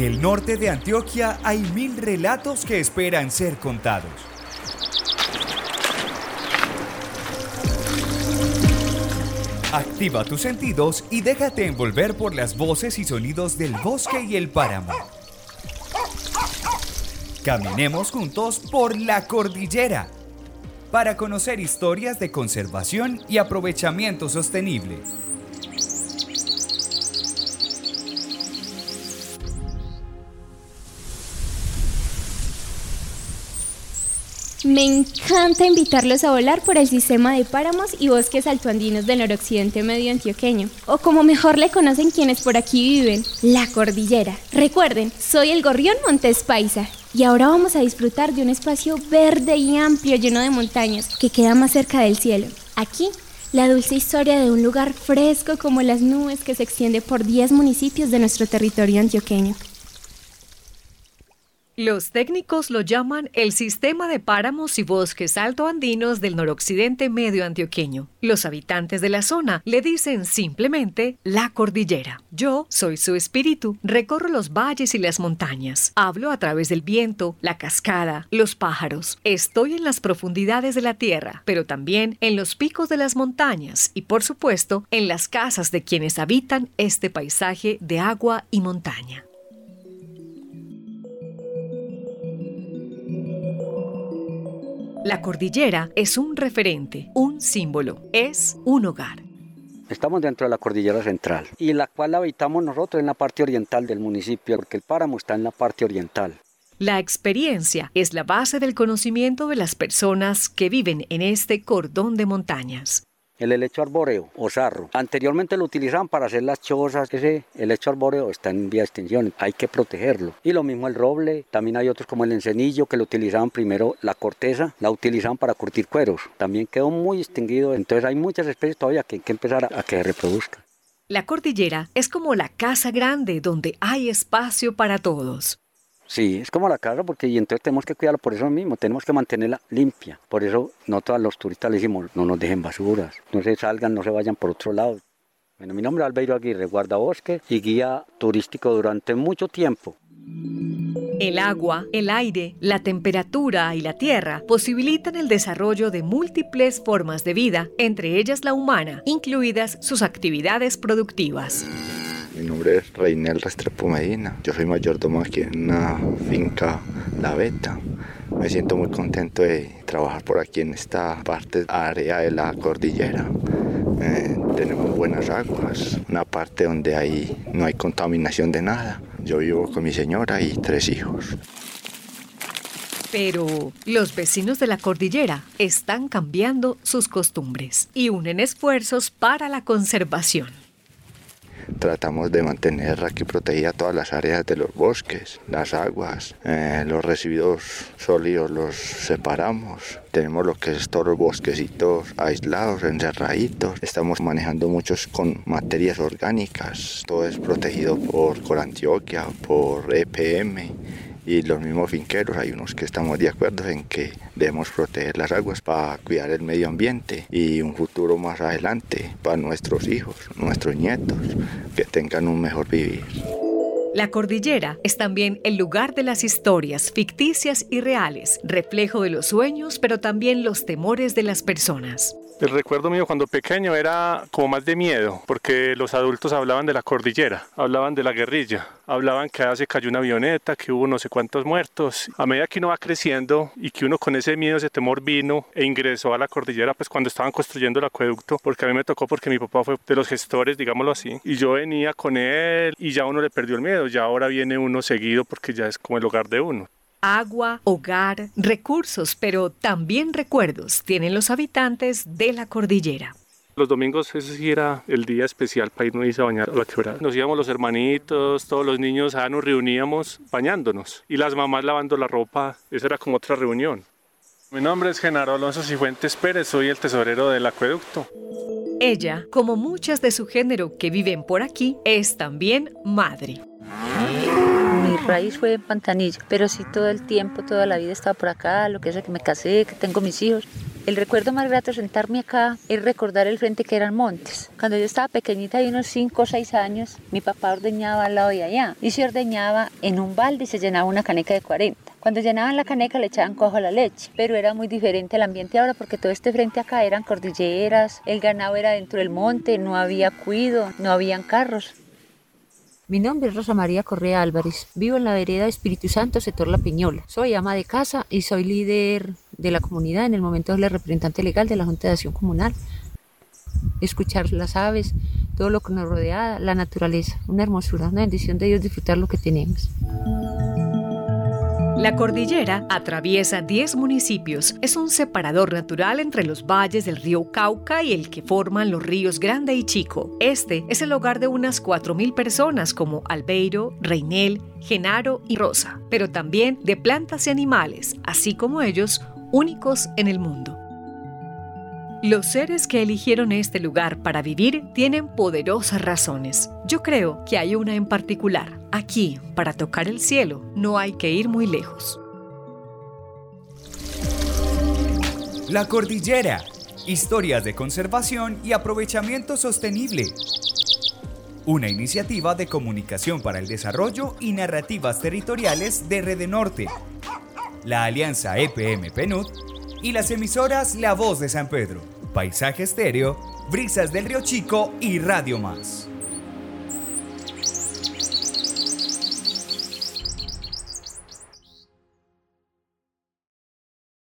En el norte de Antioquia hay mil relatos que esperan ser contados. Activa tus sentidos y déjate envolver por las voces y sonidos del bosque y el páramo. Caminemos juntos por la cordillera para conocer historias de conservación y aprovechamiento sostenible. Me encanta invitarlos a volar por el sistema de páramos y bosques altoandinos del noroccidente medio antioqueño, o como mejor le conocen quienes por aquí viven, la cordillera. Recuerden, soy el gorrión Montes Paisa y ahora vamos a disfrutar de un espacio verde y amplio lleno de montañas que queda más cerca del cielo. Aquí, la dulce historia de un lugar fresco como las nubes que se extiende por 10 municipios de nuestro territorio antioqueño. Los técnicos lo llaman el sistema de páramos y bosques altoandinos del noroccidente medio antioqueño. Los habitantes de la zona le dicen simplemente la cordillera. Yo soy su espíritu, recorro los valles y las montañas, hablo a través del viento, la cascada, los pájaros. Estoy en las profundidades de la tierra, pero también en los picos de las montañas y por supuesto en las casas de quienes habitan este paisaje de agua y montaña. La cordillera es un referente, un símbolo, es un hogar. Estamos dentro de la cordillera central y la cual habitamos nosotros en la parte oriental del municipio, porque el páramo está en la parte oriental. La experiencia es la base del conocimiento de las personas que viven en este cordón de montañas el helecho arbóreo o sarro. Anteriormente lo utilizaban para hacer las chozas. Ese helecho arbóreo está en vía de extinción, hay que protegerlo. Y lo mismo el roble, también hay otros como el encenillo que lo utilizaban primero la corteza, la utilizaban para curtir cueros. También quedó muy extinguido, entonces hay muchas especies todavía que hay que empezar a, a que se reproduzcan. La cordillera es como la casa grande donde hay espacio para todos. Sí, es como la casa porque y entonces tenemos que cuidarla por eso mismo, tenemos que mantenerla limpia. Por eso no todos los turistas le decimos, no nos dejen basuras, no se salgan, no se vayan por otro lado. Bueno, mi nombre es Albeiro Aguirre, guardabosque y guía turístico durante mucho tiempo. El agua, el aire, la temperatura y la tierra posibilitan el desarrollo de múltiples formas de vida, entre ellas la humana, incluidas sus actividades productivas. Mi nombre es Reinel Restrepo Medina. Yo soy mayordomo aquí en una finca La Beta. Me siento muy contento de trabajar por aquí en esta parte área de la cordillera. Eh, tenemos buenas aguas, una parte donde hay, no hay contaminación de nada. Yo vivo con mi señora y tres hijos. Pero los vecinos de la cordillera están cambiando sus costumbres y unen esfuerzos para la conservación tratamos de mantener aquí protegida todas las áreas de los bosques, las aguas, eh, los residuos sólidos los separamos. Tenemos lo que es todos los bosquecitos aislados, encerraditos. Estamos manejando muchos con materias orgánicas. Todo es protegido por Corantioquia, por EPM y los mismos finqueros, hay unos que estamos de acuerdo en que debemos proteger las aguas para cuidar el medio ambiente y un futuro más adelante para nuestros hijos, nuestros nietos, que tengan un mejor vivir. La cordillera es también el lugar de las historias ficticias y reales, reflejo de los sueños, pero también los temores de las personas. El recuerdo mío cuando pequeño era como más de miedo, porque los adultos hablaban de la cordillera, hablaban de la guerrilla, hablaban que hace cayó una avioneta, que hubo no sé cuántos muertos. A medida que uno va creciendo y que uno con ese miedo, ese temor vino e ingresó a la cordillera, pues cuando estaban construyendo el acueducto, porque a mí me tocó porque mi papá fue de los gestores, digámoslo así, y yo venía con él y ya uno le perdió el miedo, ya ahora viene uno seguido porque ya es como el hogar de uno agua, hogar, recursos, pero también recuerdos tienen los habitantes de la cordillera. Los domingos ese sí era el día especial para irnos a bañar a la quebrada. Nos íbamos los hermanitos, todos los niños, ah, nos reuníamos bañándonos y las mamás lavando la ropa. Esa era como otra reunión. Mi nombre es Genaro Alonso Cifuentes Pérez, soy el tesorero del acueducto. Ella, como muchas de su género que viven por aquí, es también madre raíz fue en Pantanilla, pero sí todo el tiempo, toda la vida estaba por acá, lo que es que me casé, que tengo mis hijos. El recuerdo más grato de sentarme acá es recordar el frente que eran montes. Cuando yo estaba pequeñita, de unos 5 o 6 años, mi papá ordeñaba al lado de allá. Y se ordeñaba en un balde y se llenaba una caneca de 40. Cuando llenaban la caneca le echaban cojo a la leche, pero era muy diferente el ambiente ahora porque todo este frente acá eran cordilleras, el ganado era dentro del monte, no había cuido, no habían carros. Mi nombre es Rosa María Correa Álvarez. Vivo en la vereda Espíritu Santo, sector La Peñola. Soy ama de casa y soy líder de la comunidad. En el momento soy la representante legal de la Junta de Acción Comunal. Escuchar las aves, todo lo que nos rodea, la naturaleza. Una hermosura, una bendición de Dios disfrutar lo que tenemos. La cordillera atraviesa 10 municipios. Es un separador natural entre los valles del río Cauca y el que forman los ríos Grande y Chico. Este es el hogar de unas 4.000 personas como Albeiro, Reinel, Genaro y Rosa, pero también de plantas y animales, así como ellos, únicos en el mundo. Los seres que eligieron este lugar para vivir tienen poderosas razones. Yo creo que hay una en particular. Aquí, para tocar el cielo, no hay que ir muy lejos. La Cordillera. Historias de conservación y aprovechamiento sostenible. Una iniciativa de comunicación para el desarrollo y narrativas territoriales de Rede Norte. La alianza EPM PNUD y las emisoras La Voz de San Pedro, Paisaje Estéreo, Brisas del Río Chico y Radio Más.